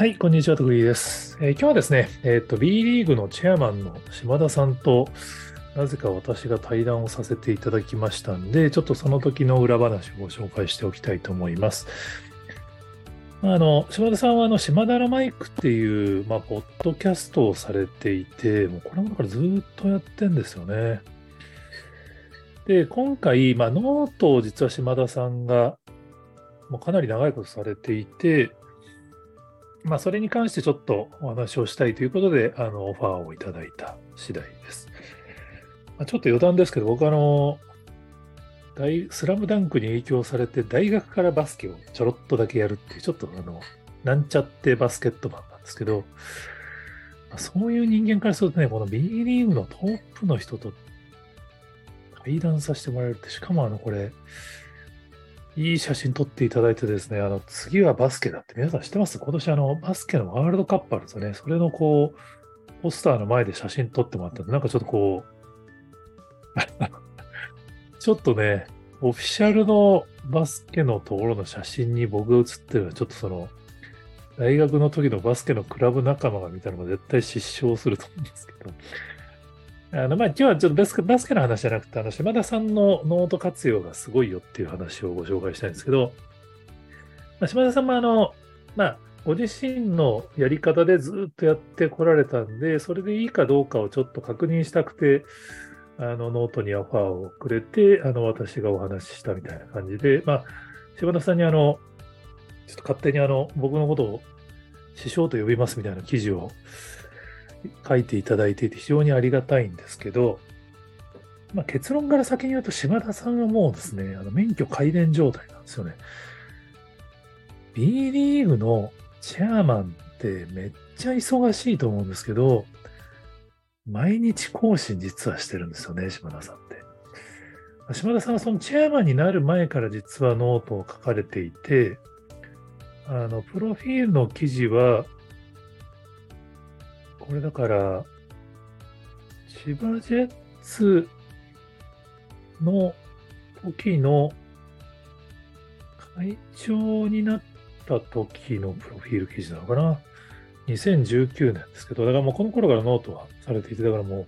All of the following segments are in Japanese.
はい、こんにちは、徳井です。えー今日はですね、えっ、と、B リーグのチェアマンの島田さんと、なぜか私が対談をさせていただきましたんで、ちょっとその時の裏話をご紹介しておきたいと思います。あの、島田さんは、あの、島田のマイクっていう、まあ、ポッドキャストをされていて、もうこれもだからずっとやってんですよね。で、今回、まあ、ノートを実は島田さんが、もうかなり長いことされていて、まあ、それに関してちょっとお話をしたいということで、あの、オファーをいただいた次第です。まあ、ちょっと余談ですけど、僕あの、大スラムダンクに影響されて、大学からバスケをちょろっとだけやるっていう、ちょっとあの、なんちゃってバスケットマンなんですけど、まあそういう人間からするとね、この B リーグのトップの人と対談させてもらえるって、しかもあの、これ、いい写真撮っていただいてですね、あの、次はバスケだって皆さん知ってます？今年あの、バスケのワールドカップあるんですよね。それのこう、ポスターの前で写真撮ってもらったんで、なんかちょっとこう、ちょっとね、オフィシャルのバスケのところの写真に僕が写ってるのは、ちょっとその、大学の時のバスケのクラブ仲間が見たのが絶対失笑すると思うんですけど、あの、まあ、今日はちょっとバスケの話じゃなくて、あの、島田さんのノート活用がすごいよっていう話をご紹介したいんですけど、まあ、島田さんもあの、まあ、ご自身のやり方でずっとやってこられたんで、それでいいかどうかをちょっと確認したくて、あの、ノートにオファーをくれて、あの、私がお話ししたみたいな感じで、まあ、島田さんにあの、ちょっと勝手にあの、僕のことを師匠と呼びますみたいな記事を書いていただいていて非常にありがたいんですけど、まあ、結論から先に言うと島田さんはもうですね、あの免許改伝状態なんですよね。B リーグのチェアマンってめっちゃ忙しいと思うんですけど、毎日更新実はしてるんですよね、島田さんって。島田さんはそのチェアマンになる前から実はノートを書かれていて、あの、プロフィールの記事は、これだから、千葉ジェッツの時の会長になった時のプロフィール記事なのかな？2019年ですけど、だからもうこの頃からノートはされていて、だからもう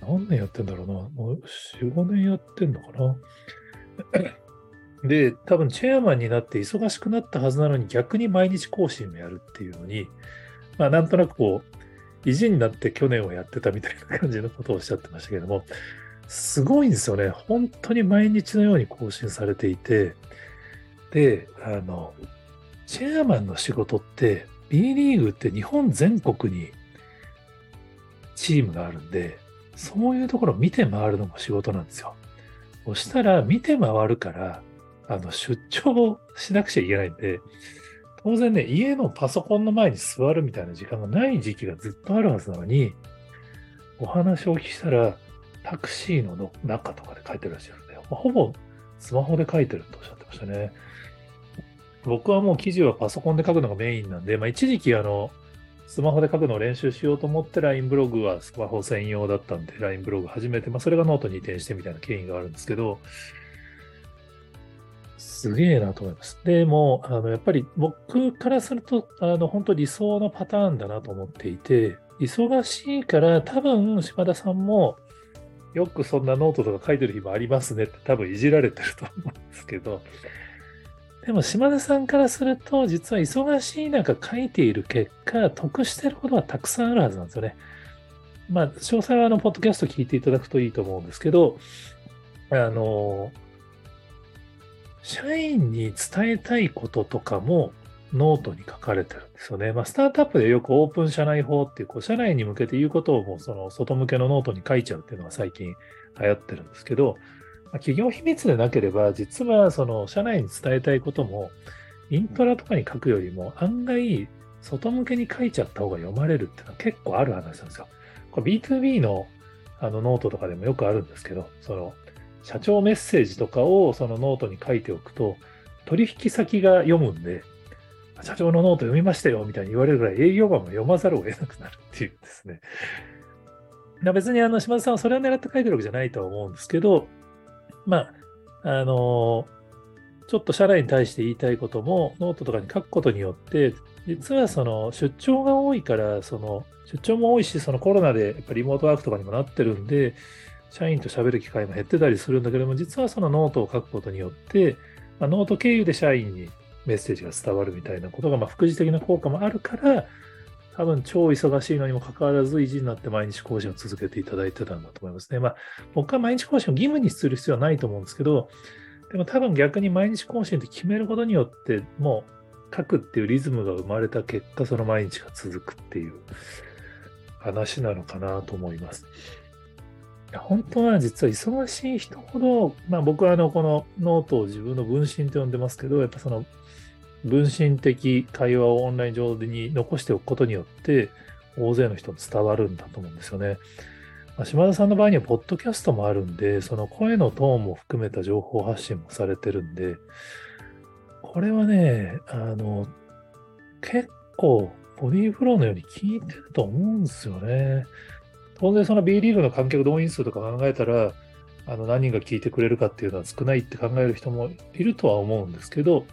何年やってんだろうな？もう4、5年やってんのかな？で、多分チェアマンになって忙しくなったはずなのに逆に毎日更新もやるっていうのに、まあなんとなくこう、意地になって去年をやってたみたいな感じのことをおっしゃってましたけども、すごいんですよね。本当に毎日のように更新されていて、で、あの、チェアマンの仕事って、B リーグって日本全国にチームがあるんで、そういうところを見て回るのも仕事なんですよ。そしたら、見て回るから、あの、出張しなくちゃいけないんで、当然ね、家のパソコンの前に座るみたいな時間がない時期がずっとあるはずなのに、お話をお聞きしたら、タクシーの中とかで書いてらっしゃるんで、まあ、ほぼスマホで書いてるとおっしゃってましたね。僕はもう記事はパソコンで書くのがメインなんで、まあ、一時期あの、スマホで書くのを練習しようと思って LINE ブログはスマホ専用だったんで LINE ブログ始めて、まあ、それがノートに移転してみたいな経緯があるんですけど、すげえなと思います。でも、あの、やっぱり僕からすると、あの、本当理想のパターンだなと思っていて、忙しいから多分島田さんもよくそんなノートとか書いてる日もありますねって多分いじられてると思うんですけど、でも島田さんからすると、実は忙しい中書いている結果、得してることはたくさんあるはずなんですよね。まあ、詳細はあの、ポッドキャスト聞いていただくといいと思うんですけど、あの、社員に伝えたいこととかもノートに書かれてるんですよね。まあ、スタートアップでよくオープン社内報っていう、こう、社内に向けて言うことをもうその外向けのノートに書いちゃうっていうのが最近流行ってるんですけど、まあ企業秘密でなければ、実はその社内に伝えたいことも、イントラとかに書くよりも案外、外向けに書いちゃった方が読まれるっていうのは結構ある話なんですよ。これ B2B のあのノートとかでもよくあるんですけど、その社長メッセージとかをそのノートに書いておくと、取引先が読むんで、社長のノート読みましたよみたいに言われるぐらい営業マンも読まざるを得なくなるっていうですね。別にあの島田さんはそれを狙って書いてるわけじゃないとは思うんですけど、まあ、あの、ちょっと社内に対して言いたいこともノートとかに書くことによって、実はその出張が多いから、その出張も多いし、そのコロナでやっぱりリモートワークとかにもなってるんで、社員と喋る機会も減ってたりするんだけども、実はそのノートを書くことによって、まあ、ノート経由で社員にメッセージが伝わるみたいなことが、まあ、副次的な効果もあるから、多分超忙しいのにもかかわらず意地になって毎日更新を続けていただいてたんだと思いますね。まあ、僕は毎日更新を義務にする必要はないと思うんですけど、でも多分逆に毎日更新って決めることによって、もう書くっていうリズムが生まれた結果、その毎日が続くっていう話なのかなと思います。本当は実は忙しい人ほど、まあ僕はあのこのノートを自分の分身と呼んでますけど、やっぱその分身的会話をオンライン上に残しておくことによって、大勢の人に伝わるんだと思うんですよね。まあ、島田さんの場合には、ポッドキャストもあるんで、その声のトーンも含めた情報発信もされてるんで、これはね、あの、結構、ボディーフローのように聞いてると思うんですよね。当然、その B リーグの観客動員数とか考えたら、あの何人が聞いてくれるかっていうのは少ないって考える人もいるとは思うんですけど、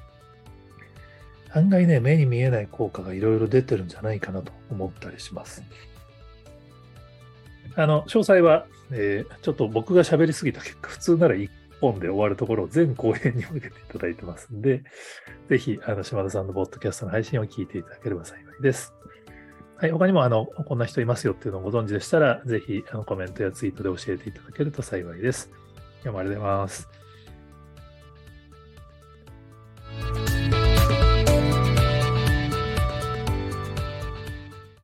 案外ね、目に見えない効果がいろいろ出てるんじゃないかなと思ったりします。あの、詳細は、えー、ちょっと僕が喋りすぎた結果、普通なら1本で終わるところを全公演に向けていただいてますんで、ぜひ、あの、島田さんのポッドキャストの配信を聞いていただければ幸いです。はい、他にも、あの、こんな人いますよっていうのをご存知でしたら、ぜひ、あの、コメントやツイートで教えていただけると幸いです。今日もありがとうございます。